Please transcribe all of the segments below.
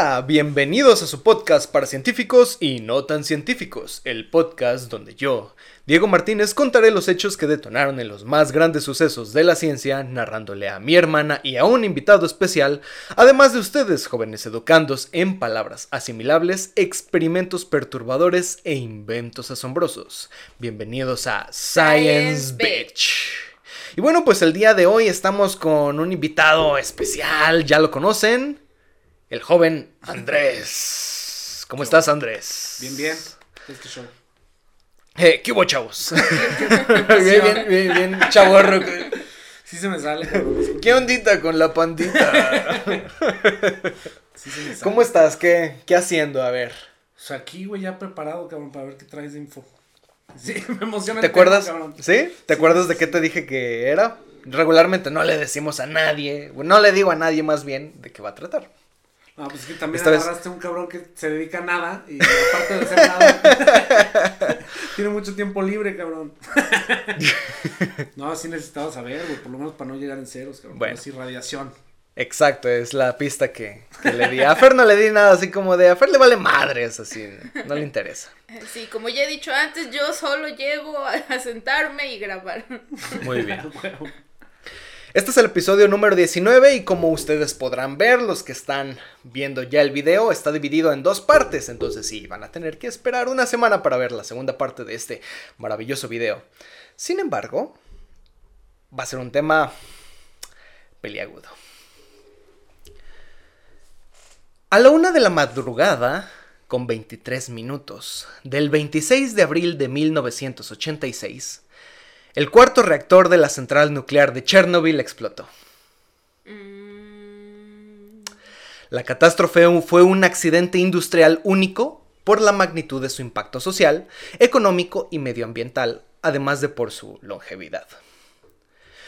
Hola, bienvenidos a su podcast para científicos y no tan científicos, el podcast donde yo, Diego Martínez, contaré los hechos que detonaron en los más grandes sucesos de la ciencia, narrándole a mi hermana y a un invitado especial, además de ustedes, jóvenes educandos, en palabras asimilables, experimentos perturbadores e inventos asombrosos. Bienvenidos a Science, Bitch. Y bueno, pues el día de hoy estamos con un invitado especial, ya lo conocen el joven Andrés. ¿Cómo estás, Andrés? Bien, bien. Este show. Eh, ¿Qué hubo, chavos? bien, bien, bien, bien, chavorro. Sí se me sale. ¿Qué ondita con la pandita? Sí se me sale. ¿Cómo estás? ¿Qué, ¿Qué haciendo? A ver. Pues aquí, güey, ya preparado, cabrón, para ver qué traes de info. Sí, me emociona. ¿Te acuerdas? ¿Sí? ¿Te acuerdas de qué te dije que era? Regularmente no le decimos a nadie, no le digo a nadie más bien de qué va a tratar. No, pues es que también agarraste un cabrón que se dedica a nada y aparte de hacer nada, tiene mucho tiempo libre, cabrón. no, sí necesitaba saber, güey, por lo menos para no llegar en ceros, cabrón. Bueno. Así radiación. Exacto, es la pista que, que, le di. A Fer no le di nada así como de, a Fer le vale madres, así, no le interesa. Sí, como ya he dicho antes, yo solo llego a sentarme y grabar. Muy bien. Este es el episodio número 19 y como ustedes podrán ver, los que están viendo ya el video, está dividido en dos partes, entonces sí, van a tener que esperar una semana para ver la segunda parte de este maravilloso video. Sin embargo, va a ser un tema peliagudo. A la una de la madrugada, con 23 minutos, del 26 de abril de 1986, el cuarto reactor de la central nuclear de Chernobyl explotó. Mm. La catástrofe fue un accidente industrial único por la magnitud de su impacto social, económico y medioambiental, además de por su longevidad.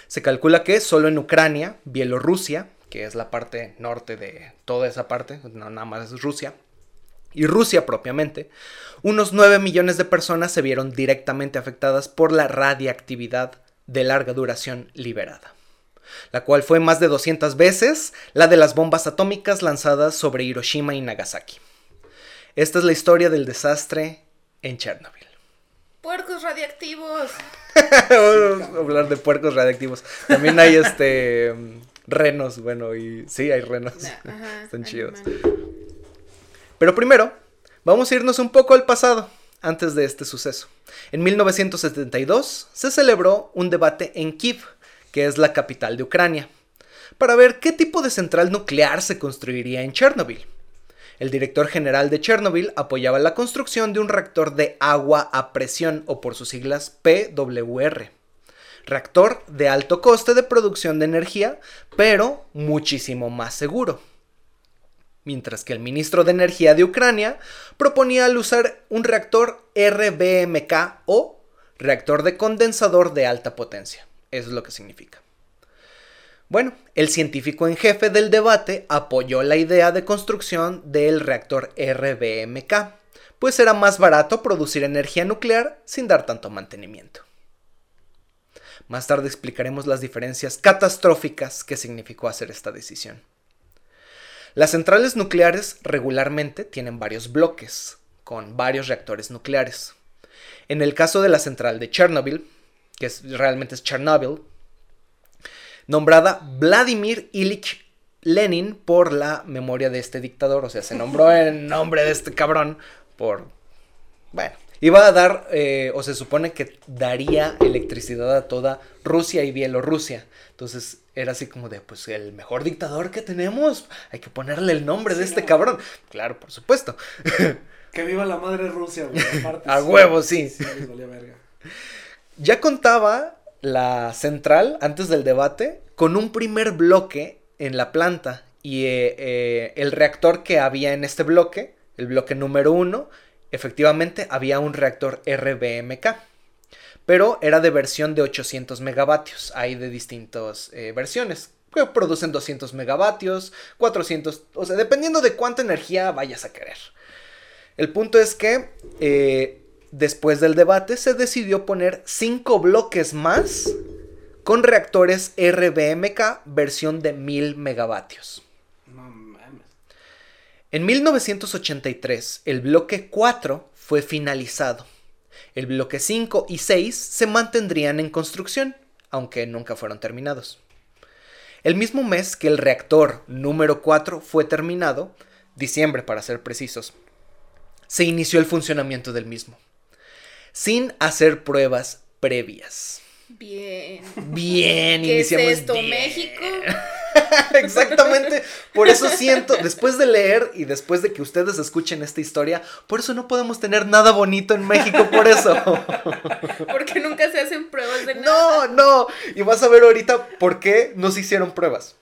Se calcula que solo en Ucrania, Bielorrusia, que es la parte norte de toda esa parte, no nada más es Rusia, y Rusia propiamente, unos 9 millones de personas se vieron directamente afectadas por la radiactividad de larga duración liberada, la cual fue más de 200 veces la de las bombas atómicas lanzadas sobre Hiroshima y Nagasaki. Esta es la historia del desastre en Chernobyl. Puercos radiactivos. Vamos a hablar de puercos radiactivos. También hay este renos, bueno, y sí, hay renos. Están chidos. Pero primero, vamos a irnos un poco al pasado, antes de este suceso. En 1972 se celebró un debate en Kiev, que es la capital de Ucrania, para ver qué tipo de central nuclear se construiría en Chernobyl. El director general de Chernobyl apoyaba la construcción de un reactor de agua a presión o por sus siglas PWR. Reactor de alto coste de producción de energía, pero muchísimo más seguro mientras que el ministro de Energía de Ucrania proponía al usar un reactor RBMK o reactor de condensador de alta potencia. Eso es lo que significa. Bueno, el científico en jefe del debate apoyó la idea de construcción del reactor RBMK, pues era más barato producir energía nuclear sin dar tanto mantenimiento. Más tarde explicaremos las diferencias catastróficas que significó hacer esta decisión. Las centrales nucleares regularmente tienen varios bloques, con varios reactores nucleares. En el caso de la central de Chernobyl, que realmente es Chernobyl, nombrada Vladimir Ilich Lenin por la memoria de este dictador, o sea, se nombró en nombre de este cabrón por... Bueno, iba a dar, eh, o se supone que daría electricidad a toda Rusia y Bielorrusia. Entonces era así como de, pues el mejor dictador que tenemos, hay que ponerle el nombre de este cabrón. Claro, por supuesto. Que viva la madre Rusia, güey. a huevo, sí. Ya contaba la central, antes del debate, con un primer bloque en la planta. Y eh, eh, el reactor que había en este bloque, el bloque número uno, efectivamente había un reactor RBMK pero era de versión de 800 megavatios. Hay de distintas eh, versiones. Que producen 200 megavatios, 400, o sea, dependiendo de cuánta energía vayas a querer. El punto es que eh, después del debate se decidió poner 5 bloques más con reactores RBMK versión de 1000 megavatios. En 1983, el bloque 4 fue finalizado. El bloque 5 y 6 se mantendrían en construcción, aunque nunca fueron terminados. El mismo mes que el reactor número 4 fue terminado, diciembre para ser precisos, se inició el funcionamiento del mismo, sin hacer pruebas previas. Bien. Bien, ¿Qué es esto, México? Exactamente. Por eso siento, después de leer y después de que ustedes escuchen esta historia, por eso no podemos tener nada bonito en México, por eso. Porque nunca se hacen pruebas de nada. No, no. Y vas a ver ahorita por qué no se hicieron pruebas.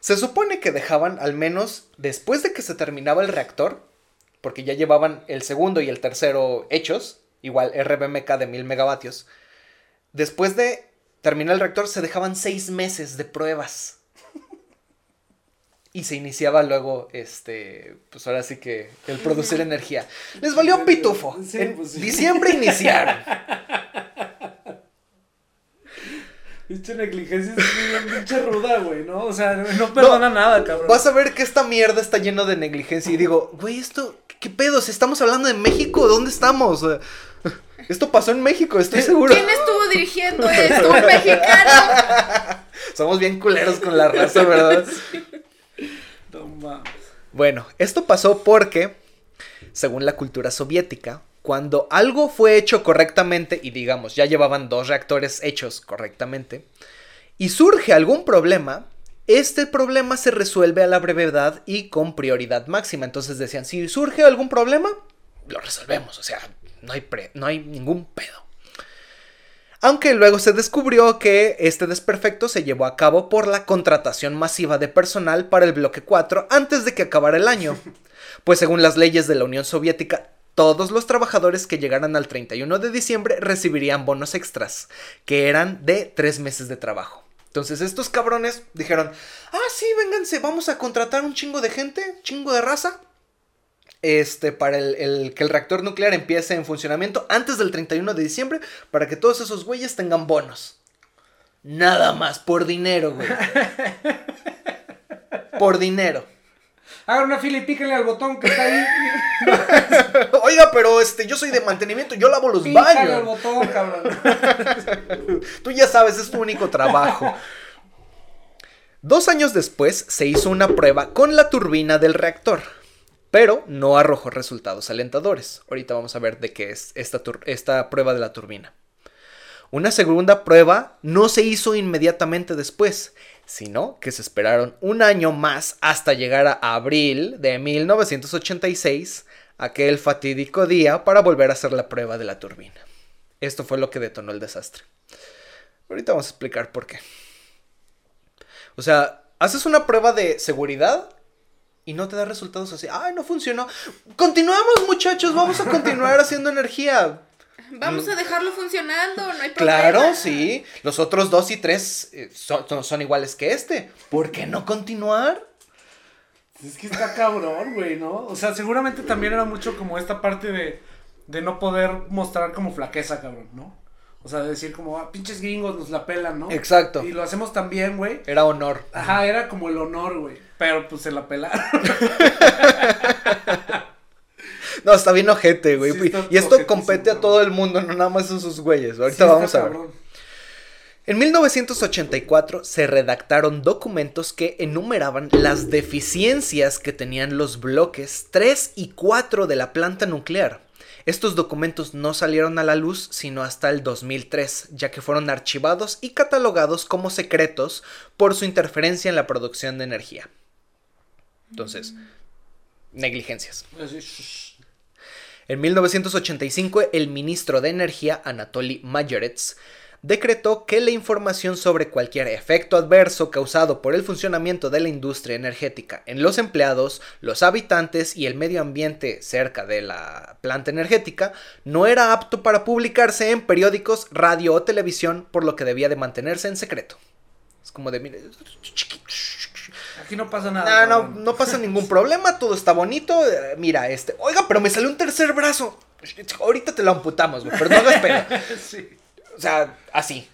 Se supone que dejaban, al menos después de que se terminaba el reactor, porque ya llevaban el segundo y el tercero hechos, igual RBMK de mil megavatios, después de terminar el reactor se dejaban seis meses de pruebas y se iniciaba luego, este, pues ahora sí que el producir energía. Les valió un pitufo. en pues diciembre iniciaron. Pinche negligencia es pinche ruda, güey, ¿no? O sea, no perdona nada, cabrón. Vas a ver que esta mierda está lleno de negligencia y digo, güey, esto, ¿qué pedo? Si estamos hablando de México, ¿dónde estamos? Esto pasó en México, estoy seguro. ¿Quién estuvo dirigiendo esto? ¿Un mexicano? Somos bien culeros con la raza, ¿verdad? Bueno, esto pasó porque, según la cultura soviética, cuando algo fue hecho correctamente, y digamos, ya llevaban dos reactores hechos correctamente, y surge algún problema, este problema se resuelve a la brevedad y con prioridad máxima. Entonces decían, si surge algún problema, lo resolvemos, o sea, no hay, no hay ningún pedo. Aunque luego se descubrió que este desperfecto se llevó a cabo por la contratación masiva de personal para el bloque 4 antes de que acabara el año. Pues según las leyes de la Unión Soviética, todos los trabajadores que llegaran al 31 de diciembre recibirían bonos extras, que eran de tres meses de trabajo. Entonces estos cabrones dijeron, ah, sí, vénganse, vamos a contratar un chingo de gente, chingo de raza, este, para el, que el reactor nuclear empiece en funcionamiento antes del 31 de diciembre para que todos esos güeyes tengan bonos. Nada más, por dinero, güey. por dinero. Hagan una fila y píquenle al botón que está ahí. Oiga, pero este, yo soy de mantenimiento, yo lavo los baños. al botón, cabrón. Tú ya sabes, es tu único trabajo. Dos años después se hizo una prueba con la turbina del reactor pero no arrojó resultados alentadores. Ahorita vamos a ver de qué es esta, prueba de la turbina. Una segunda prueba no se hizo inmediatamente después, sino que se esperaron un año más hasta llegar a abril de 1986, aquel fatídico día para volver a hacer la prueba de la turbina. Esto fue lo que detonó el desastre. Ahorita vamos a explicar por qué. O sea, haces una prueba de seguridad y no te da resultados así, ay, no funcionó. Continuamos, muchachos, vamos a continuar haciendo energía. Vamos a dejarlo funcionando, no hay problema. Claro, sí. Los otros dos y tres eh, son, son, iguales que este. ¿Por qué no continuar? Es que está cabrón, güey, ¿no? O sea, seguramente también era mucho como esta parte de, de no poder mostrar como flaqueza, cabrón, ¿no? O sea, de decir como, ah, pinches gringos nos la pelan, ¿no? Exacto. Y lo hacemos también, güey. Era honor. Ajá, era como el honor, güey. Pero pues se la pelaron. no, está bien ojete, güey. y esto compete a todo el mundo, no nada más a sus güeyes. Ahorita vamos a ver. En 1984 se redactaron documentos que enumeraban las deficiencias que tenían los bloques 3 y 4 de la planta nuclear. Estos documentos no salieron a la luz sino hasta el 2003, ya que fueron archivados y catalogados como secretos por su interferencia en la producción de energía. Entonces, negligencias. En 1985, el ministro de Energía, Anatoly Mayorets, decretó que la información sobre cualquier efecto adverso causado por el funcionamiento de la industria energética en los empleados, los habitantes y el medio ambiente cerca de la planta energética no era apto para publicarse en periódicos, radio o televisión, por lo que debía de mantenerse en secreto. Es como de, mire, Aquí no pasa nada. No, no, no pasa ningún problema, todo está bonito. Eh, mira, este, oiga, pero me salió un tercer brazo. Ahorita te lo amputamos, pero no hagas pena. sí. O sea, así.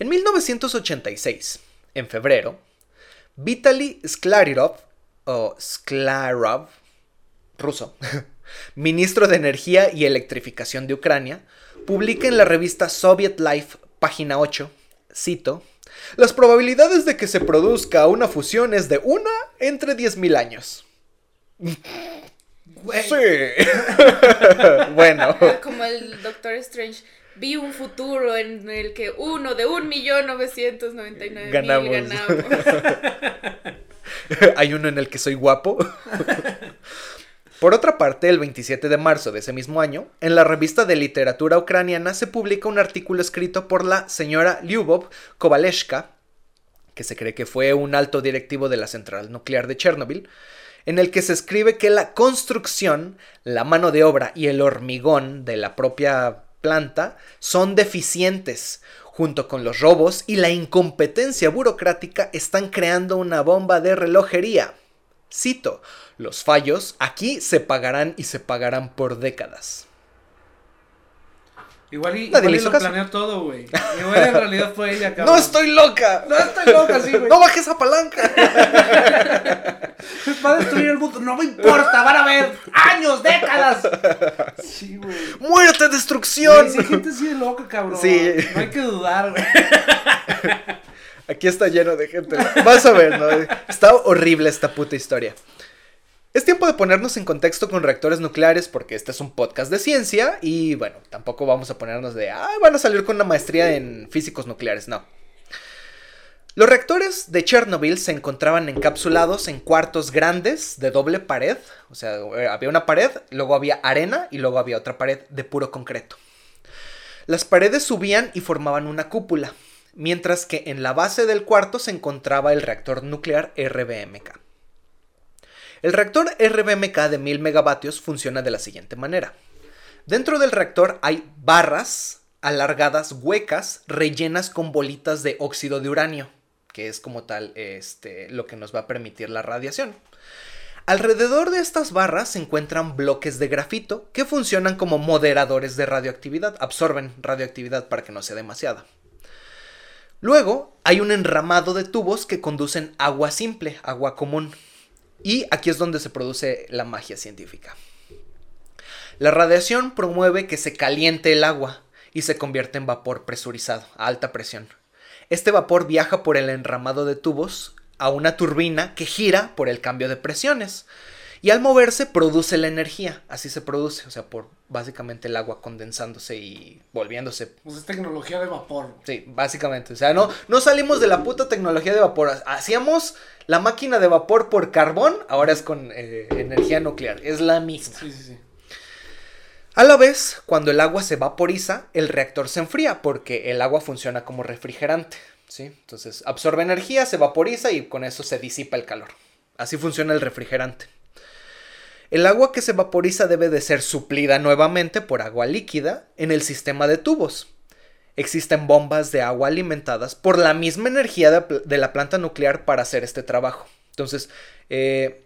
en 1986, en febrero, Vitaly Sklarirov, o Sklarov, ruso, ministro de Energía y Electrificación de Ucrania, publica en la revista Soviet Life, página 8, cito, las probabilidades de que se produzca una fusión es de una entre 10.000 años. Sí. bueno. Como el Doctor Strange. Vi un futuro en el que uno de un millón novecientos noventa y nueve ganamos. Hay uno en el que soy guapo. Por otra parte, el 27 de marzo de ese mismo año, en la revista de literatura ucraniana se publica un artículo escrito por la señora Lyubov Kovaleshka, que se cree que fue un alto directivo de la central nuclear de Chernobyl, en el que se escribe que la construcción, la mano de obra y el hormigón de la propia planta son deficientes, junto con los robos y la incompetencia burocrática están creando una bomba de relojería. Cito, los fallos aquí se pagarán y se pagarán por décadas. Igual y, igual y lo planeó todo, güey. Igual en realidad fue ella, cabrón. ¡No estoy loca! ¡No estoy loca, sí, güey! ¡No bajes esa palanca! Va a destruir el mundo. No me importa, van a ver años, décadas. Sí, güey. ¡Muerte, destrucción! Güey, gente así de loca, cabrón. Sí. No hay que dudar, güey. Aquí está lleno de gente. Vas a ver, ¿no? Está horrible esta puta historia. Es tiempo de ponernos en contexto con reactores nucleares porque este es un podcast de ciencia y bueno, tampoco vamos a ponernos de, ah, van a salir con una maestría en físicos nucleares, no. Los reactores de Chernobyl se encontraban encapsulados en cuartos grandes de doble pared, o sea, había una pared, luego había arena y luego había otra pared de puro concreto. Las paredes subían y formaban una cúpula, mientras que en la base del cuarto se encontraba el reactor nuclear RBMK. El reactor RBMK de 1000 megavatios funciona de la siguiente manera. Dentro del reactor hay barras alargadas huecas rellenas con bolitas de óxido de uranio, que es como tal este, lo que nos va a permitir la radiación. Alrededor de estas barras se encuentran bloques de grafito que funcionan como moderadores de radioactividad, absorben radioactividad para que no sea demasiada. Luego hay un enramado de tubos que conducen agua simple, agua común, y aquí es donde se produce la magia científica. La radiación promueve que se caliente el agua y se convierte en vapor presurizado a alta presión. Este vapor viaja por el enramado de tubos a una turbina que gira por el cambio de presiones. Y al moverse produce la energía, así se produce, o sea, por básicamente el agua condensándose y volviéndose. Pues es tecnología de vapor. Sí, básicamente, o sea, no, no salimos de la puta tecnología de vapor, hacíamos la máquina de vapor por carbón, ahora es con eh, energía nuclear, es la misma. Sí, sí, sí. A la vez, cuando el agua se vaporiza, el reactor se enfría porque el agua funciona como refrigerante, ¿sí? Entonces absorbe energía, se vaporiza y con eso se disipa el calor. Así funciona el refrigerante. El agua que se vaporiza debe de ser suplida nuevamente por agua líquida en el sistema de tubos. Existen bombas de agua alimentadas por la misma energía de, la planta nuclear para hacer este trabajo. Entonces, eh,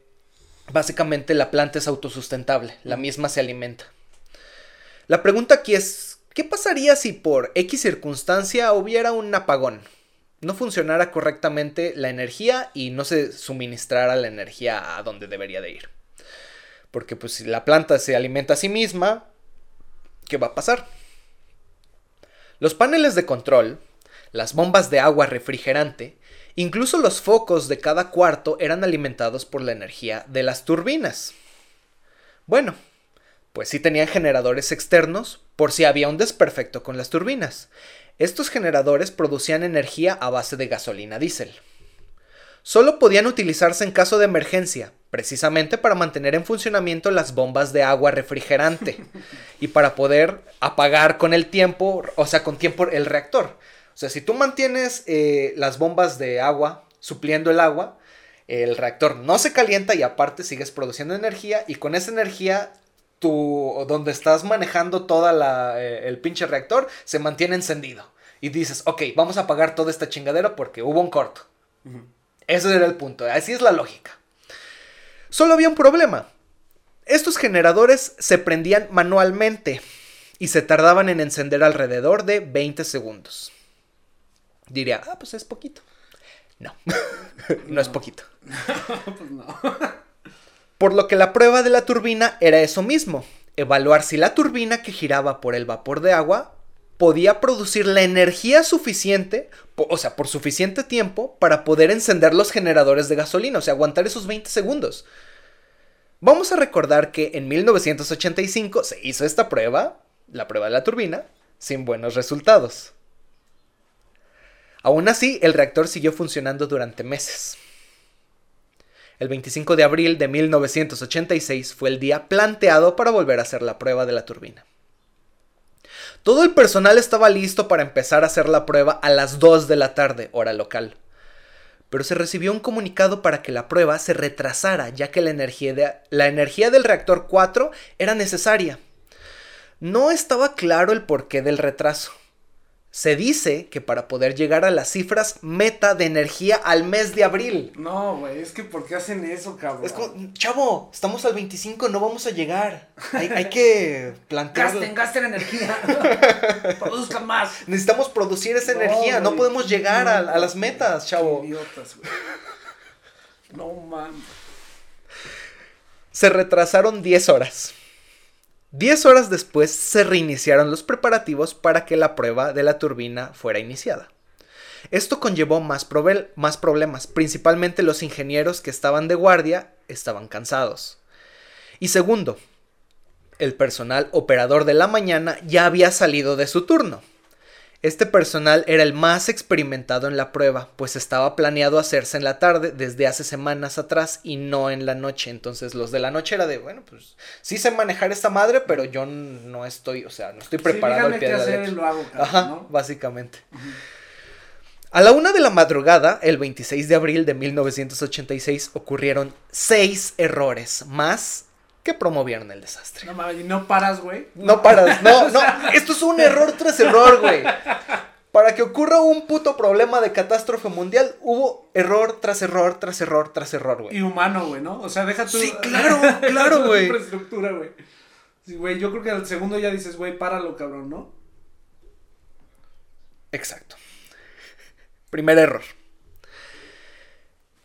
básicamente la planta es autosustentable, la misma se alimenta. La pregunta aquí es, ¿qué pasaría si por X circunstancia hubiera un apagón? No funcionara correctamente la energía y no se suministrara la energía a donde debería de ir. Porque pues si la planta se alimenta a sí misma, ¿qué va a pasar? Los paneles de control, las bombas de agua refrigerante, incluso los focos de cada cuarto eran alimentados por la energía de las turbinas. Bueno, pues sí tenían generadores externos por si había un desperfecto con las turbinas. Estos generadores producían energía a base de gasolina diésel. Solo podían utilizarse en caso de emergencia, precisamente para mantener en funcionamiento las bombas de agua refrigerante y para poder apagar con el tiempo, o sea, con tiempo el reactor. O sea, si tú mantienes eh, las bombas de agua supliendo el agua, el reactor no se calienta y aparte sigues produciendo energía y con esa energía tú, donde estás manejando todo eh, el pinche reactor, se mantiene encendido. Y dices, ok, vamos a apagar toda esta chingadera porque hubo un corto. Ese era el punto, así es la lógica. Solo había un problema. Estos generadores se prendían manualmente y se tardaban en encender alrededor de 20 segundos. Diría, ah, pues es poquito. No, no, es poquito. pues no. Por lo que la prueba de la turbina era eso mismo, evaluar si la turbina que giraba por el vapor de agua podía producir la energía suficiente, o sea, por suficiente tiempo para poder encender los generadores de gasolina, o sea, aguantar esos 20 segundos. Vamos a recordar que en 1985 se hizo esta prueba, la prueba de la turbina, sin buenos resultados. Aún así, el reactor siguió funcionando durante meses. El 25 de abril de 1986 fue el día planteado para volver a hacer la prueba de la turbina. Todo el personal estaba listo para empezar a hacer la prueba a las 2 de la tarde, hora local. Pero se recibió un comunicado para que la prueba se retrasara, ya que la energía, la energía del reactor 4 era necesaria. No estaba claro el porqué del retraso. Se dice que para poder llegar a las cifras meta de energía al mes de abril. No, güey, es que ¿por qué hacen eso, cabrón? Es como, chavo, estamos al 25, no vamos a llegar. Hay, que plantear. Gasten, gasten energía. Produzcan más. Necesitamos producir esa energía, no podemos llegar a, a, las metas, chavo. Idiotas, güey. No mames. Se retrasaron 10 horas. Diez horas después se reiniciaron los preparativos para que la prueba de la turbina fuera iniciada. Esto conllevó más, más, problemas, principalmente los ingenieros que estaban de guardia estaban cansados. Y segundo, el personal operador de la mañana ya había salido de su turno. Este personal era el más experimentado en la prueba, pues estaba planeado hacerse en la tarde desde hace semanas atrás y no en la noche. Entonces los de la noche era de, bueno, pues sí sé manejar esta madre, pero yo no estoy, o sea, no estoy preparado al pie de la Lo hago, Ajá, básicamente. A la una de la madrugada, el 26 de abril de 1986, ocurrieron seis errores más que promovieron el desastre. No mames, y no paras, güey. No paras, no, no. Esto es un error tras error, güey. Para que ocurra un puto problema de catástrofe mundial, hubo error tras error, tras error, tras error, güey. Y humano, güey, ¿no? O sea, deja tu. Sí, claro, claro, güey. infraestructura, güey. Sí, güey, yo creo que al segundo ya dices, güey, páralo, cabrón, ¿no? Exacto. Primer error.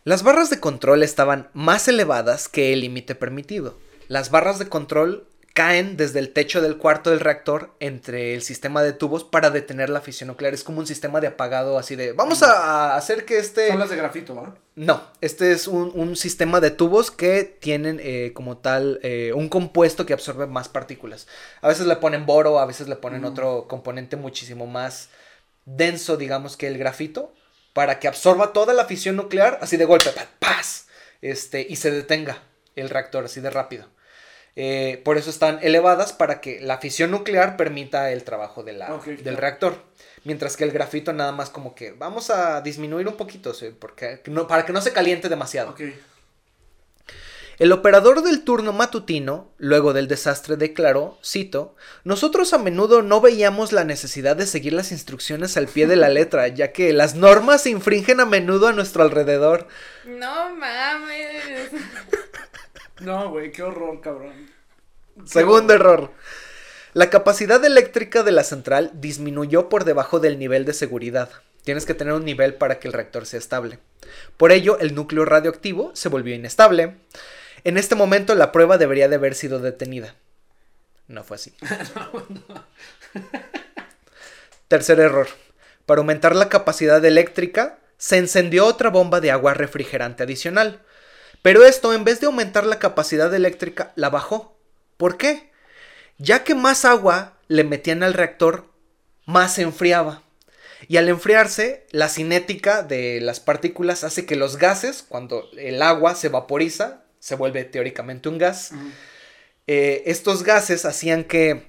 Las barras de control estaban más elevadas que el límite permitido. Las barras de control caen desde el techo del cuarto del reactor entre el sistema de tubos para detener la fisión nuclear. Es como un sistema de apagado así de... Vamos a hacer que este... Son las de grafito, ¿no? No, este es un, sistema de tubos que tienen eh, como tal eh, un compuesto que absorbe más partículas. A veces le ponen boro, a veces le ponen otro componente muchísimo más denso, digamos, que el grafito, para que absorba toda la fisión nuclear así de golpe, ¡paz! Este, y se detenga el reactor así de rápido. Eh, por eso están elevadas para que la fisión nuclear permita el trabajo de la, del reactor. Mientras que el grafito nada más como que vamos a disminuir un poquito, porque no, para que no se caliente demasiado. El operador del turno matutino, luego del desastre, declaró, cito, Nosotros a menudo no veíamos la necesidad de seguir las instrucciones al pie de la letra, ya que las normas se infringen a menudo a nuestro alrededor. No mames. No, güey, qué horror, cabrón. Segundo error. La capacidad eléctrica de la central disminuyó por debajo del nivel de seguridad. Tienes que tener un nivel para que el reactor sea estable. Por ello, el núcleo radioactivo se volvió inestable. En este momento, la prueba debería de haber sido detenida. No fue así. Tercer error. Para aumentar la capacidad eléctrica, se encendió otra bomba de agua refrigerante adicional. Pero esto, en vez de aumentar la capacidad eléctrica, la bajó. ¿Por qué? Ya que más agua le metían al reactor, más se enfriaba. Y al enfriarse, la cinética de las partículas hace que los gases, cuando el agua se vaporiza, se vuelve teóricamente un gas. Eh, estos gases hacían que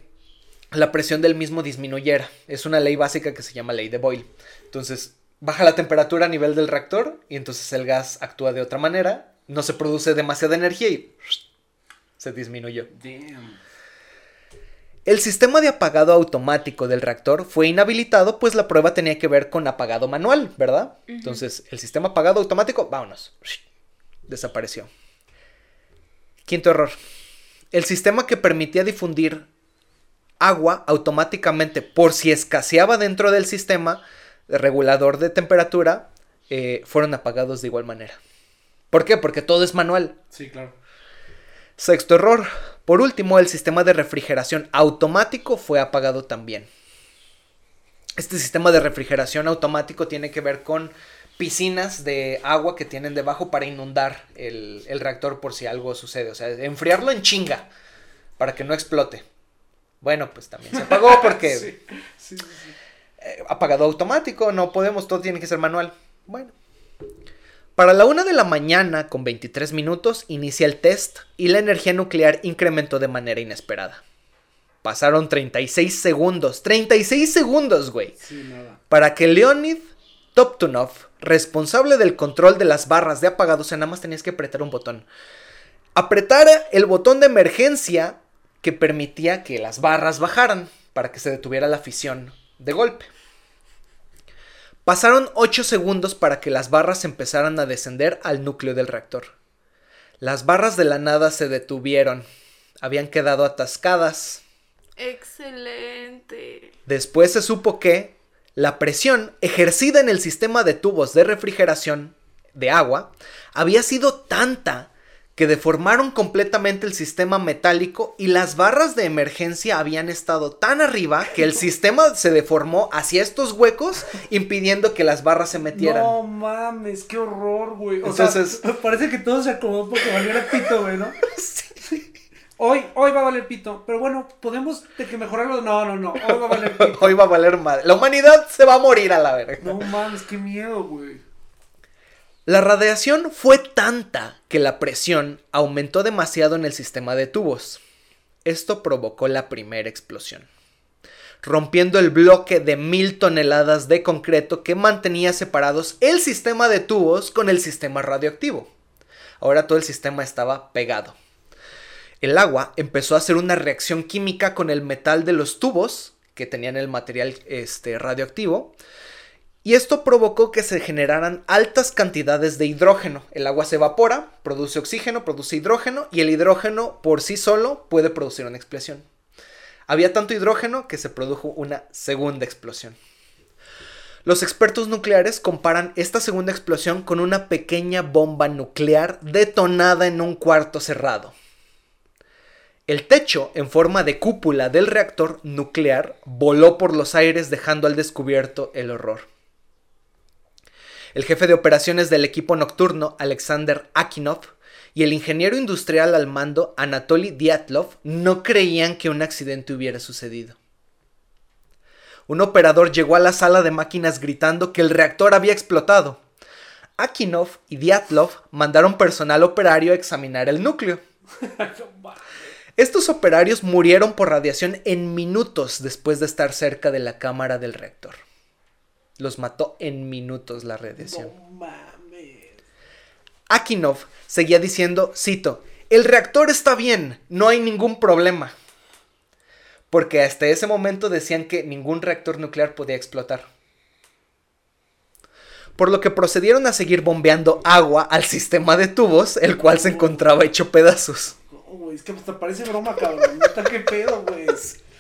la presión del mismo disminuyera. Es una ley básica que se llama ley de Boyle. Entonces, baja la temperatura a nivel del reactor y entonces el gas actúa de otra manera no se produce demasiada energía y se disminuyó. El sistema de apagado automático del reactor fue inhabilitado, pues la prueba tenía que ver con apagado manual, ¿verdad? Entonces, el sistema apagado automático, vámonos, desapareció. Quinto error. El sistema que permitía difundir agua automáticamente por si escaseaba dentro del sistema regulador de temperatura eh, fueron apagados de igual manera. ¿Por qué? Porque todo es manual. Sí, claro. Sexto error. Por último, el sistema de refrigeración automático fue apagado también. Este sistema de refrigeración automático tiene que ver con piscinas de agua que tienen debajo para inundar el, reactor por si algo sucede. O sea, enfriarlo en chinga para que no explote. Bueno, pues también se apagó porque eh, apagado automático, no podemos, todo tiene que ser manual. Bueno. Para la una de la mañana, con 23 minutos, inicia el test y la energía nuclear incrementó de manera inesperada. Pasaron 36 segundos. 36 segundos, güey. Para que Leonid Toptunov, responsable del control de las barras de apagado, o sea, nada más tenías que apretar un botón. Apretara el botón de emergencia que permitía que las barras bajaran para que se detuviera la fisión de golpe. Pasaron 8 segundos para que las barras empezaran a descender al núcleo del reactor. Las barras de la nada se detuvieron. Habían quedado atascadas. Excelente. Después se supo que la presión ejercida en el sistema de tubos de refrigeración de agua había sido tanta que deformaron completamente el sistema metálico y las barras de emergencia habían estado tan arriba que el sistema se deformó hacia estos huecos impidiendo que las barras se metieran. No mames, qué horror, güey. Entonces, parece que todo se acomodó porque valió pito, güey, ¿no? sí. Hoy, hoy va a valer pito, pero bueno, podemos de que mejorarlo. No, no, no, hoy va a valer pito. hoy va a valer mal. La humanidad se va a morir a la verga. No mames, qué miedo, güey. La radiación fue tanta que la presión aumentó demasiado en el sistema de tubos. Esto provocó la primera explosión, rompiendo el bloque de mil toneladas de concreto que mantenía separados el sistema de tubos con el sistema radioactivo. Ahora todo el sistema estaba pegado. El agua empezó a hacer una reacción química con el metal de los tubos que tenían el material este, radioactivo y esto provocó que se generaran altas cantidades de hidrógeno. El agua se evapora, produce oxígeno, produce hidrógeno y el hidrógeno por sí solo puede producir una explosión. Había tanto hidrógeno que se produjo una segunda explosión. Los expertos nucleares comparan esta segunda explosión con una pequeña bomba nuclear detonada en un cuarto cerrado. El techo, en forma de cúpula del reactor nuclear, voló por los aires dejando al descubierto el horror. El jefe de operaciones del equipo nocturno, Alexander Akinov, y el ingeniero industrial al mando, Anatoly Dyatlov, no creían que un accidente hubiera sucedido. Un operador llegó a la sala de máquinas gritando que el reactor había explotado. Akinov y Dyatlov mandaron personal operario a examinar el núcleo. Estos operarios murieron por radiación en minutos después de estar cerca de la cámara del reactor. Los mató en minutos la radiación. No mames. Akinov seguía diciendo, cito, el reactor está bien, no hay ningún problema. Porque hasta ese momento decían que ningún reactor nuclear podía explotar. Por lo que procedieron a seguir bombeando agua al sistema de tubos, el cual se encontraba hecho pedazos. Güey, es que hasta parece broma, cabrón. qué pedo, güey.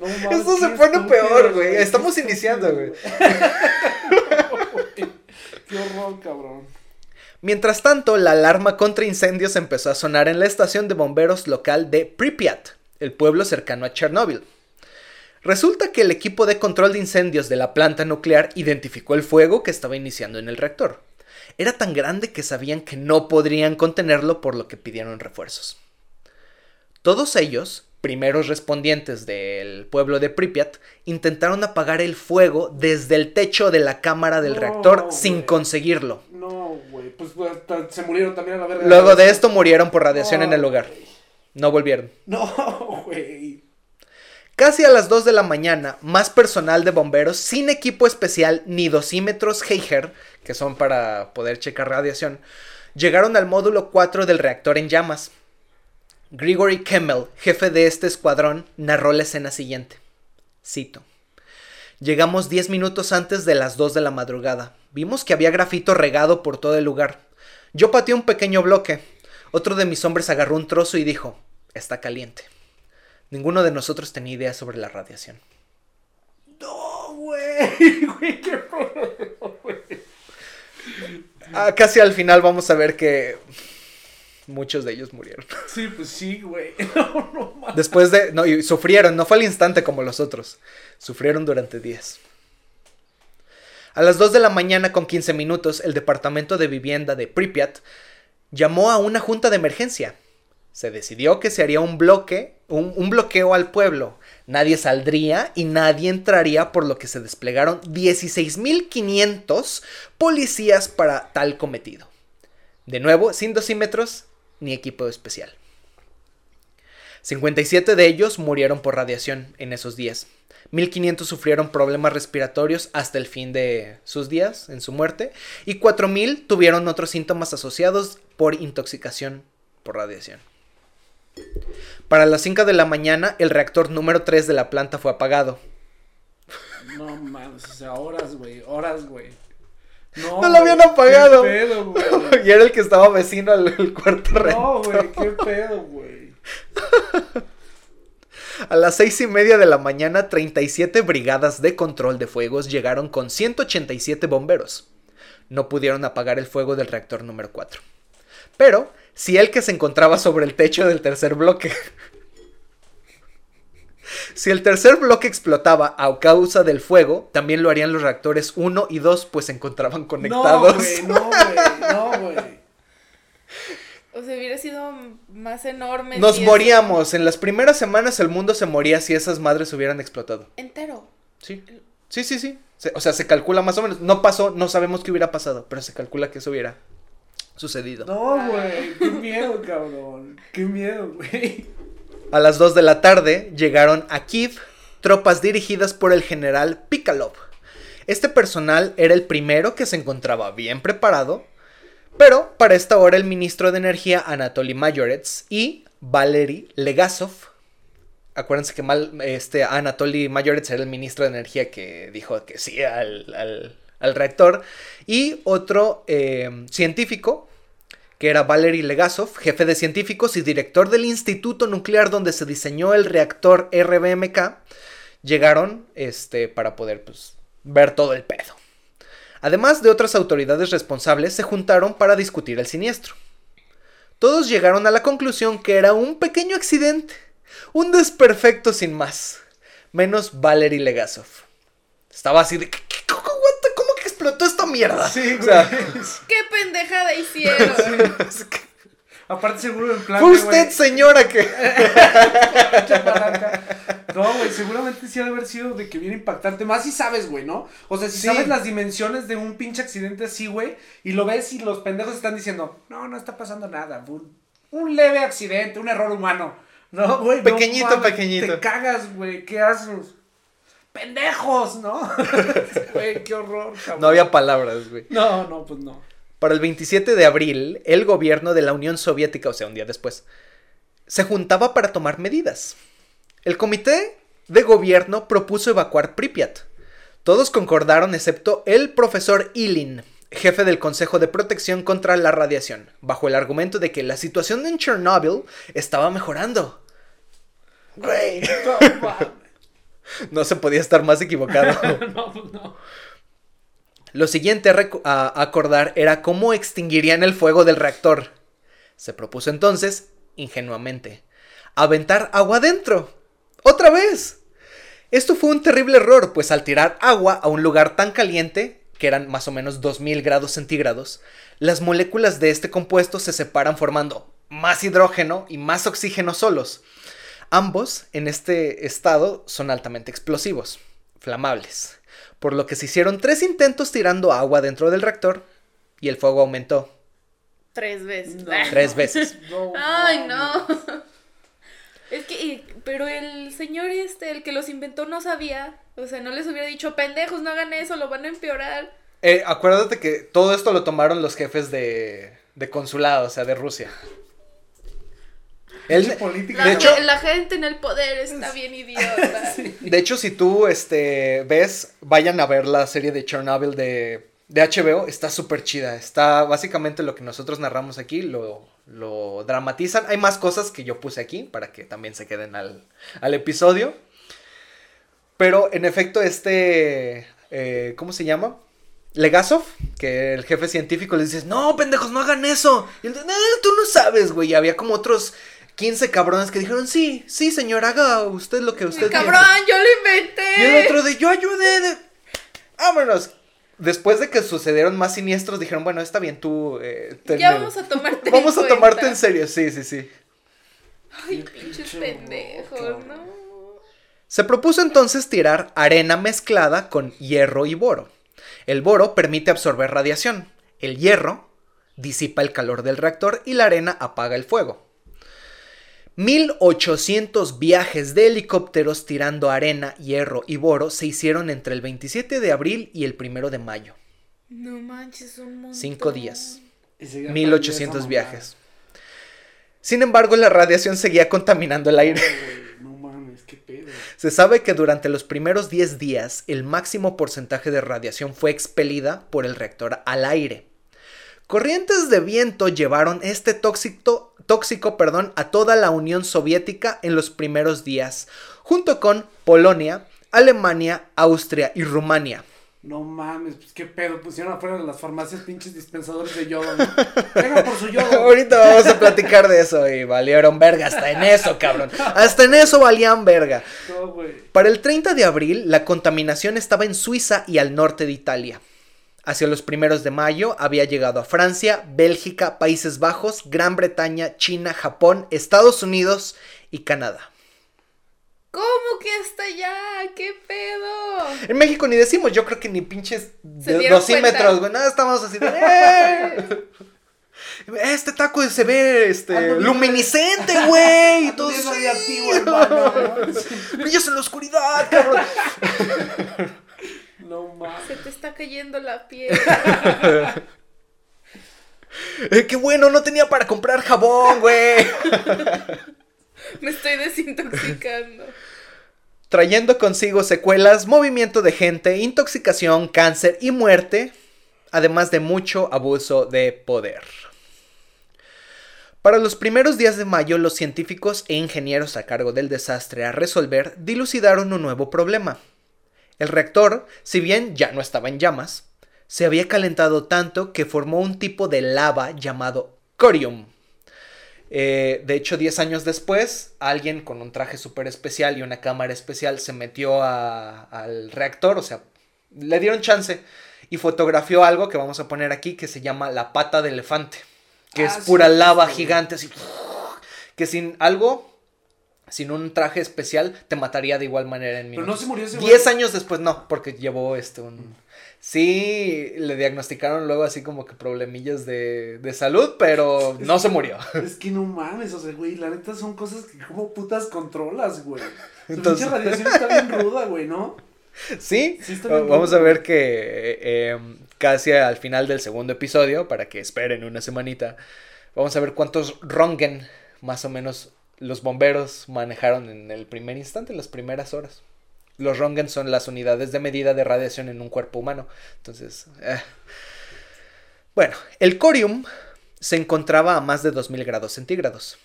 Esto se pone peor, güey. Estamos iniciando, güey. Qué horror, cabrón. Mientras tanto, la alarma contra incendios empezó a sonar en la estación de bomberos local de Pripyat, el pueblo cercano a Chernóbil. Resulta que el equipo de control de incendios de la planta nuclear identificó el fuego que estaba iniciando en el reactor. Era tan grande que sabían que no podrían contenerlo por lo que pidieron refuerzos. Todos ellos primeros respondientes del pueblo de Pripyat intentaron apagar el fuego desde el techo de la cámara del reactor sin conseguirlo. No, güey, pues, pues se murieron también a la verga. Luego de esto murieron por radiación en el lugar. No volvieron. No, güey. Casi a las 2 de la mañana, más personal de bomberos sin equipo especial ni dosímetros Heiger, que son para poder checar radiación, llegaron al módulo 4 del reactor en llamas. Grigory Kemmel, jefe de este escuadrón, narró la escena siguiente. Cito. Llegamos 10 minutos antes de las 2 de la madrugada. Vimos que había grafito regado por todo el lugar. Yo pateé un pequeño bloque. Otro de mis hombres agarró un trozo y dijo, está caliente. Ninguno de nosotros tenía idea sobre la radiación. No, güey, güey, qué Ah, casi al final vamos a ver que muchos de ellos murieron. Sí, pues sí, güey. Después de. No, y sufrieron, no fue al instante como los otros. Sufrieron durante días. A las 2 de la mañana con 15 minutos, el Departamento de Vivienda de Pripyat llamó a una junta de emergencia. Se decidió que se haría un bloque, un, un bloqueo al pueblo. Nadie saldría y nadie entraría, por lo que se desplegaron 16.500 policías para tal cometido. De nuevo, sin dosímetros ni equipo especial. 57 de ellos murieron por radiación en esos días. 1500 sufrieron problemas respiratorios hasta el fin de sus días, en su muerte, y 4000 tuvieron otros síntomas asociados por intoxicación por radiación. Para las 5 de la mañana, el reactor número 3 de la planta fue apagado. No mames, o sea, horas, güey, horas, güey. No, lo habían apagado. Qué pedo, güey. y era el que estaba vecino al, cuarto No, güey, qué pedo, güey. A las seis y media de la mañana, 37 brigadas de control de fuegos llegaron con 187 bomberos. No pudieron apagar el fuego del reactor número 4. Pero, si el que se encontraba sobre el techo del tercer bloque. Si el tercer bloque explotaba a causa del fuego, también lo harían los reactores 1 y 2, pues se encontraban conectados. No, güey, no, güey, no, güey. O sea, hubiera sido más enorme. Nos moríamos. En las primeras semanas el mundo se moría si esas madres hubieran explotado. Entero. Sí. Sí, sí, sí. o sea, se calcula más o menos. No pasó, no sabemos qué hubiera pasado, pero se calcula que eso hubiera sucedido. No, güey. Qué miedo, cabrón. Qué miedo, güey. A las 2 de la tarde llegaron a Kiev tropas dirigidas por el general Pikalov. Este personal era el primero que se encontraba bien preparado pero para esta hora el ministro de Energía Anatoly Mayorets y Valery Legasov, acuérdense que mal, este, Anatoly Mayorets era el ministro de Energía que dijo que sí al, reactor, y otro eh, científico que era Valery Legasov, jefe de científicos y director del instituto nuclear donde se diseñó el reactor RBMK, llegaron este, para poder pues, ver todo el pedo. Además de otras autoridades responsables, se juntaron para discutir el siniestro. Todos llegaron a la conclusión que era un pequeño accidente, un desperfecto sin más, menos Valery Legasov. Estaba así de, ¿cómo, que explotó esta mierda? Sí, ¿Qué pendejada hicieron? Aparte seguro en plan Fue usted, señora, que... no, güey, seguramente sí ha de haber sido de que viene impactante. Más si sabes, güey, ¿no? O sea, si sabes las dimensiones de un pinche accidente así, güey, y lo ves y los pendejos están diciendo, no, no está pasando nada. Un, leve accidente, un error humano. No, güey. Pequeñito, pequeñito. Te cagas, güey, ¿qué haces? Pendejos, ¿no? Güey, qué horror, cabrón. No había palabras, güey. No, no, pues no. Para el 27 de abril, el gobierno de la Unión Soviética, o sea, un día después, se juntaba para tomar medidas. El comité de gobierno propuso evacuar Pripyat. Todos concordaron excepto el profesor Ilin, jefe del Consejo de Protección contra la Radiación, bajo el argumento de que la situación en Chernobyl estaba mejorando. Güey. no se podía estar más equivocado. no, pues no. Lo siguiente a, acordar era cómo extinguirían el fuego del reactor. Se propuso entonces, ingenuamente, aventar agua adentro. ¡Otra vez! Esto fue un terrible error, pues al tirar agua a un lugar tan caliente, que eran más o menos 2000 grados centígrados, las moléculas de este compuesto se separan formando más hidrógeno y más oxígeno solos. Ambos, en este estado, son altamente explosivos, flamables por lo que se hicieron tres intentos tirando agua dentro del reactor y el fuego aumentó. Tres veces. Tres veces. Ay, no. Es que, pero el señor este, el que los inventó, no sabía. O sea, no les hubiera dicho, pendejos, no hagan eso, lo van a empeorar. Eh, acuérdate que todo esto lo tomaron los jefes de, de consulado, o sea, de Rusia de hecho, la gente en el poder está bien idiota. De hecho, si tú este, ves, vayan a ver la serie de Chernobyl de, de HBO, está súper chida. Está básicamente lo que nosotros narramos aquí, lo, lo, dramatizan. Hay más cosas que yo puse aquí para que también se queden al, al episodio. Pero en efecto, este, eh, ¿cómo se llama? Legasov, que el jefe científico, les dice, no, pendejos, no hagan eso. Y él dice, no, tú no sabes, güey. Y había como otros 15 cabrones que dijeron, sí, sí, señor, haga usted lo que usted Cabrón, yo lo inventé. Y el otro de, yo ayudé. De... Vámonos. Después de que sucedieron más siniestros, dijeron, bueno, está bien, tú... Eh, ya vamos a tomarte Vamos a tomarte en serio, sí, sí, sí. Ay, pinches pendejos, no. Se propuso entonces tirar arena mezclada con hierro y boro. El boro permite absorber radiación. El hierro disipa el calor del reactor y la arena apaga el fuego. 1800 viajes de helicópteros tirando arena, hierro y boro se hicieron entre el 27 de abril y el 1 de mayo. No manches, un montón. Cinco días. 1800 viajes. Sin embargo, la radiación seguía contaminando el aire. No mames, qué pedo. Se sabe que durante los primeros 10 días el máximo porcentaje de radiación fue expelida por el reactor al aire. Corrientes de viento llevaron este tóxico, tóxico perdón, a toda la Unión Soviética en los primeros días, junto con Polonia, Alemania, Austria y Rumania. No mames, pues qué pedo, pusieron afuera de las farmacias pinches dispensadores de yodo, ¿no? Venga por su yodo. Ahorita vamos a platicar de eso y valieron verga hasta en eso, cabrón. Hasta en eso valían verga. No, Para el 30 de abril, la contaminación estaba en Suiza y al norte de Italia. Hacia los primeros de mayo había llegado a Francia, Bélgica, Países Bajos, Gran Bretaña, China, Japón, Estados Unidos y Canadá. ¿Cómo que hasta allá? ¿Qué pedo? En México ni decimos, yo creo que ni pinches dosímetros, güey. Nada, estamos así de. ¡Eh! Este taco se ve este luminiscente, güey. Todo es radiactivo, hermano. Brillas en la oscuridad, cabrón. No mames. Se te está cayendo la piel. eh, qué bueno, no tenía para comprar jabón, güey. Me estoy desintoxicando. Trayendo consigo secuelas, movimiento de gente, intoxicación, cáncer y muerte, además de mucho abuso de poder. Para los primeros días de mayo, los científicos e ingenieros a cargo del desastre a resolver dilucidaron un nuevo problema. El reactor, si bien ya no estaba en llamas, se había calentado tanto que formó un tipo de lava llamado corium. Eh, de hecho, 10 años después, alguien con un traje súper especial y una cámara especial se metió al reactor, o sea, le dieron chance y fotografió algo que vamos a poner aquí que se llama la pata de elefante, que es ah, pura lava gigante, así, que sin algo, sin un traje especial, te mataría de igual manera en minutos. Pero no se murió ese 10 años después, no, porque llevó este un Sí, le diagnosticaron luego así como que problemillas de, de salud, pero no se murió. Es que no mames, o sea, güey, la neta son cosas que como putas controlas, güey. Entonces... La radiación está bien ruda, güey, ¿no? Sí, vamos a ver que em, casi al final del segundo episodio, para que esperen una semanita, vamos a ver cuántos Rongen más o menos los bomberos manejaron en el primer instante, las primeras horas. Los Rongen son las unidades de medida de radiación en un cuerpo humano. Entonces, eh. bueno, el corium se encontraba a más de 2000 grados centígrados.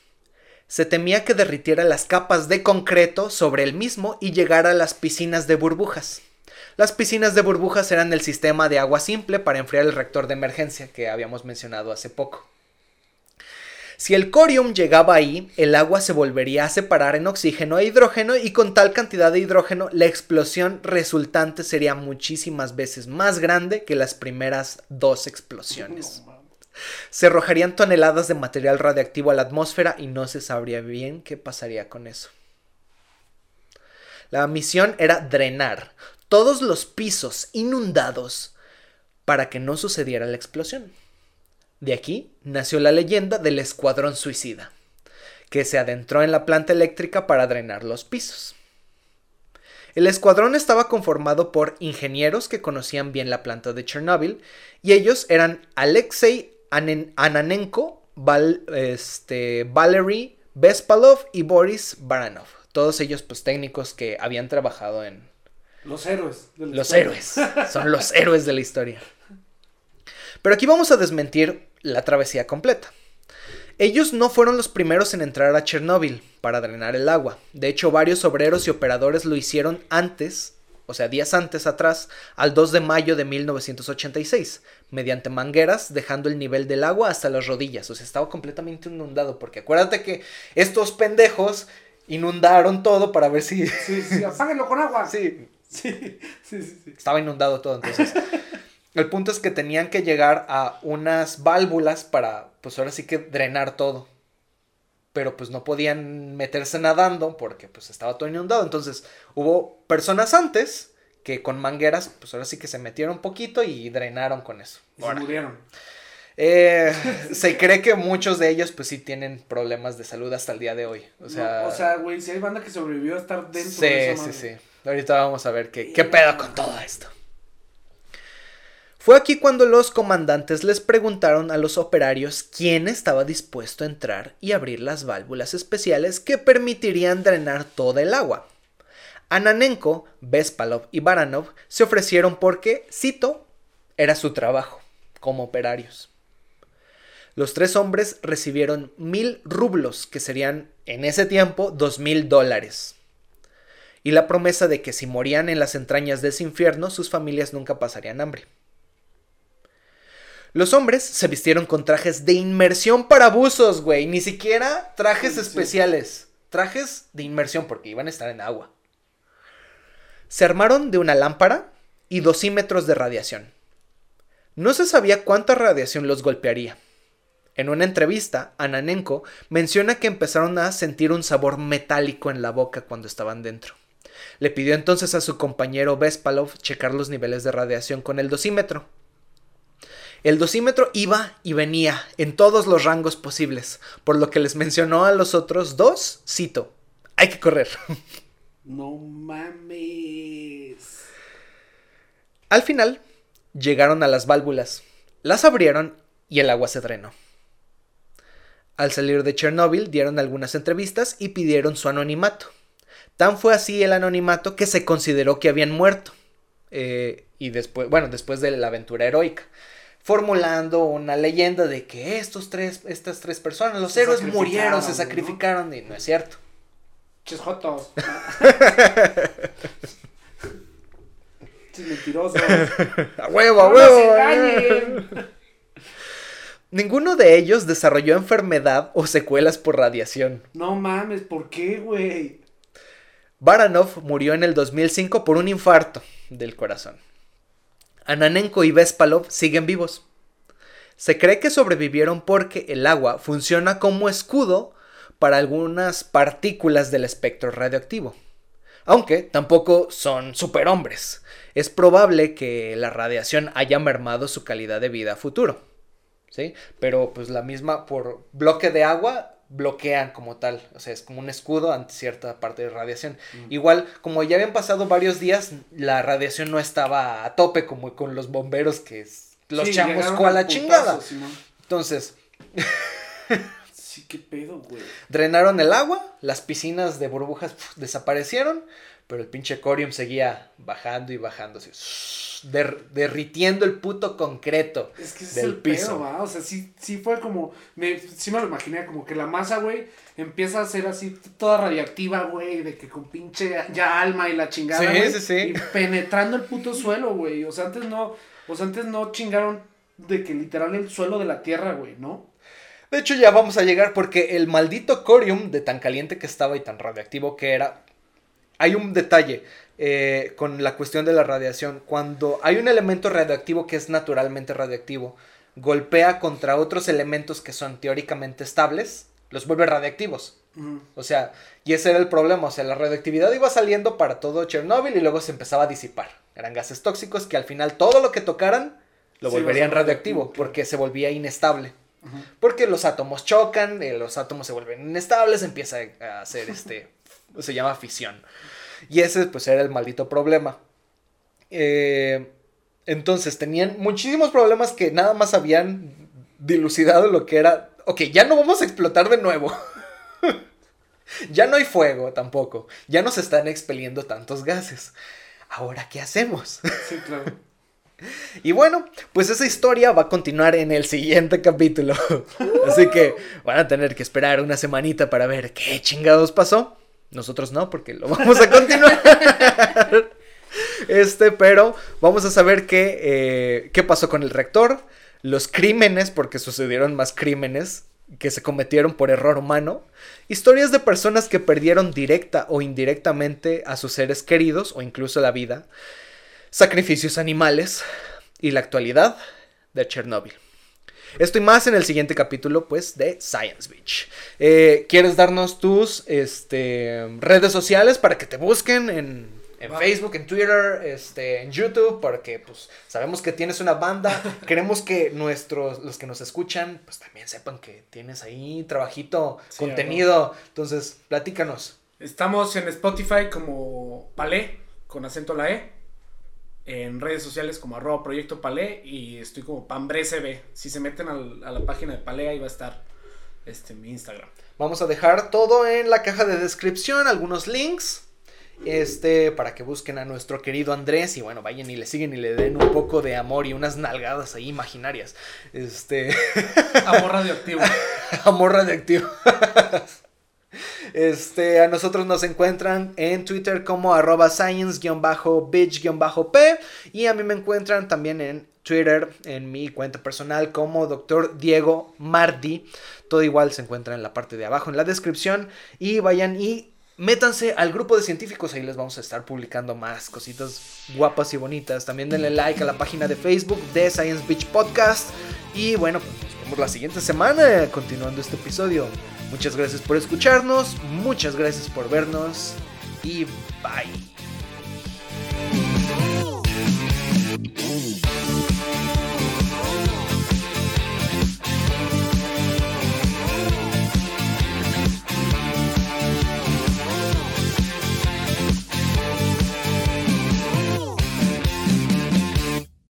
Se temía que derritiera las capas de concreto sobre el mismo y llegara a las piscinas de burbujas. Las piscinas de burbujas eran el sistema de agua simple para enfriar el reactor de emergencia que habíamos mencionado hace poco. Si el corium llegaba ahí, el agua se volvería a separar en oxígeno e hidrógeno y con tal cantidad de hidrógeno la explosión resultante sería muchísimas veces más grande que las primeras dos explosiones. Se arrojarían toneladas de material radiactivo a la atmósfera y no se sabría bien qué pasaría con eso. La misión era drenar todos los pisos inundados para que no sucediera la explosión. De aquí nació la leyenda del escuadrón suicida, que se adentró en la planta eléctrica para drenar los pisos. El escuadrón estaba conformado por ingenieros que conocían bien la planta de Chernóbil y ellos eran Alexei Ananenko, este, Valery Bespalov y Boris Baranov. Todos ellos pues técnicos que habían trabajado en... Los héroes. los héroes. Son los héroes de la historia. Pero aquí vamos a desmentir la travesía completa. Ellos no fueron los primeros en entrar a Chernóbil para drenar el agua. De hecho, varios obreros y operadores lo hicieron antes o sea, días antes atrás, al 2 de mayo de 1986, mediante mangueras, dejando el nivel del agua hasta las rodillas. O sea, estaba completamente inundado, porque acuérdate que estos pendejos inundaron todo para ver si... Sí, sí, apáguenlo con agua. Sí. Sí, sí, sí, Estaba inundado todo, entonces... el punto es que tenían que llegar a unas válvulas para, pues ahora sí que drenar todo pero pues no podían meterse nadando porque pues estaba todo inundado. Entonces hubo personas antes que con mangueras, pues ahora sí que se metieron un poquito y drenaron con eso. se murieron. Eh, se cree que muchos de ellos pues sí tienen problemas de salud hasta el día de hoy. O sea, o sea, güey, si hay banda que sobrevivió a estar dentro sí, de esa Sí, sí, sí. Ahorita vamos a ver qué, qué pedo con todo esto. Fue aquí cuando los comandantes les preguntaron a los operarios quién estaba dispuesto a entrar y abrir las válvulas especiales que permitirían drenar toda el agua. Ananenko, Bespalov y Baranov se ofrecieron porque, cito, era su trabajo como operarios. Los tres hombres recibieron mil rublos, que serían en ese tiempo dos mil dólares. Y la promesa de que si morían en las entrañas de ese infierno, sus familias nunca pasarían hambre. Los hombres se vistieron con trajes de inmersión para buzos, güey. Ni siquiera trajes especiales. Trajes de inmersión porque iban a estar en agua. Se armaron de una lámpara y dosímetros de radiación. No se sabía cuánta radiación los golpearía. En una entrevista, Ananenko menciona que empezaron a sentir un sabor metálico en la boca cuando estaban dentro. Le pidió entonces a su compañero Bespalov checar los niveles de radiación con el dosímetro. El dosímetro iba y venía en todos los rangos posibles, por lo que les mencionó a los otros dos, cito, hay que correr. No mames. Al final, llegaron a las válvulas, las abrieron y el agua se drenó. Al salir de Chernóbil dieron algunas entrevistas y pidieron su anonimato. Tan fue así el anonimato que se consideró que habían muerto. Eh, y después, bueno, después de la aventura heroica formulando una leyenda de que estos tres, estas tres personas, los héroes murieron, se sacrificaron, y no es cierto. Chisjotos. mentirosos. a huevo, a huevo. Ninguno de ellos desarrolló enfermedad o secuelas por radiación. No mames, ¿por qué, güey? Baranov murió en el 2005 por un infarto del corazón. Ananenko y Vespalov siguen vivos. Se cree que sobrevivieron porque el agua funciona como escudo para algunas partículas del espectro radioactivo. Aunque tampoco son superhombres. Es probable que la radiación haya mermado su calidad de vida a futuro. ¿Sí? Pero pues la misma por bloque de agua bloquean como tal, o sea, es como un escudo ante cierta parte de radiación. Igual, como ya habían pasado varios días, la radiación no estaba a tope como con los bomberos que los chamos con la chingada. Entonces, sí, qué pedo, güey. Drenaron el agua, las piscinas de burbujas desaparecieron, pero el pinche corium seguía bajando y bajando así derritiendo el puto concreto es que del es el piso. Pedo, O sea, sí, sí fue como, me, sí me lo imaginé, como que la masa, güey, empieza a ser así toda radiactiva, güey, de que con pinche ya alma y la chingada, sí, sí, sí. Y penetrando el puto suelo, güey. O sea, antes no, o sea, antes no chingaron de que literal el suelo de la tierra, güey, ¿no? De hecho, ya vamos a llegar porque el maldito corium, de tan caliente que estaba y tan radiactivo que era, hay un detalle. Eh, con la cuestión de la radiación. Cuando hay un elemento radioactivo que es naturalmente radioactivo, golpea contra otros elementos que son teóricamente estables, los vuelve radiactivos. O sea, y ese era el problema. O sea, la radioactividad iba saliendo para todo Chernóbil y luego se empezaba a disipar. Eran gases tóxicos que al final todo lo que tocaran lo volverían radioactivo porque se volvía inestable. Porque los átomos chocan, eh, los átomos se vuelven inestables, empieza a hacer este, se llama fisión. Y ese pues era el maldito problema. Eh, entonces tenían muchísimos problemas que nada más habían dilucidado lo que era, ok, ya no vamos a explotar de nuevo. ya no hay fuego tampoco. Ya no se están expeliendo tantos gases. Ahora, ¿qué hacemos? Sí, claro. Y bueno, pues esa historia va a continuar en el siguiente capítulo. Así que van a tener que esperar una semanita para ver qué chingados pasó. Nosotros no, porque lo vamos a continuar. Este, pero vamos a saber qué, eh, qué pasó con el rector, los crímenes, porque sucedieron más crímenes que se cometieron por error humano, historias de personas que perdieron directa o indirectamente a sus seres queridos o incluso la vida, sacrificios animales y la actualidad de Chernobyl. Esto y más en el siguiente capítulo, pues, de Science Beach. Eh, ¿Quieres darnos tus este, redes sociales para que te busquen en, Facebook, en Twitter, este, en YouTube? Porque, pues, sabemos que tienes una banda. Queremos que nuestros, los que nos escuchan, pues, también sepan que tienes ahí trabajito, contenido. Entonces, platícanos. Estamos en Spotify como Palé, con acento la E en redes sociales como arroba proyecto Palé y estoy como PambreCB. Si se meten a la página de Palé, ahí va a estar este, mi Instagram. Vamos a dejar todo en la caja de descripción, algunos links. Este, para que busquen a nuestro querido Andrés y bueno, vayan y le siguen y le den un poco de amor y unas nalgadas ahí imaginarias. Este. Amor radioactivo. amor radioactivo. Este, a nosotros nos encuentran en Twitter como arroba science-bitch-p y a mí me encuentran también en Twitter, en mi cuenta personal como Dr. Diego Mardi. Todo igual se encuentra en la parte de abajo en la descripción y vayan y métanse al grupo de científicos, ahí les vamos a estar publicando más cositas guapas y bonitas. También denle like a la página de Facebook de Science Beach Podcast. Y bueno, pues nos vemos la siguiente semana continuando este episodio. Muchas gracias por escucharnos, muchas gracias por vernos y bye.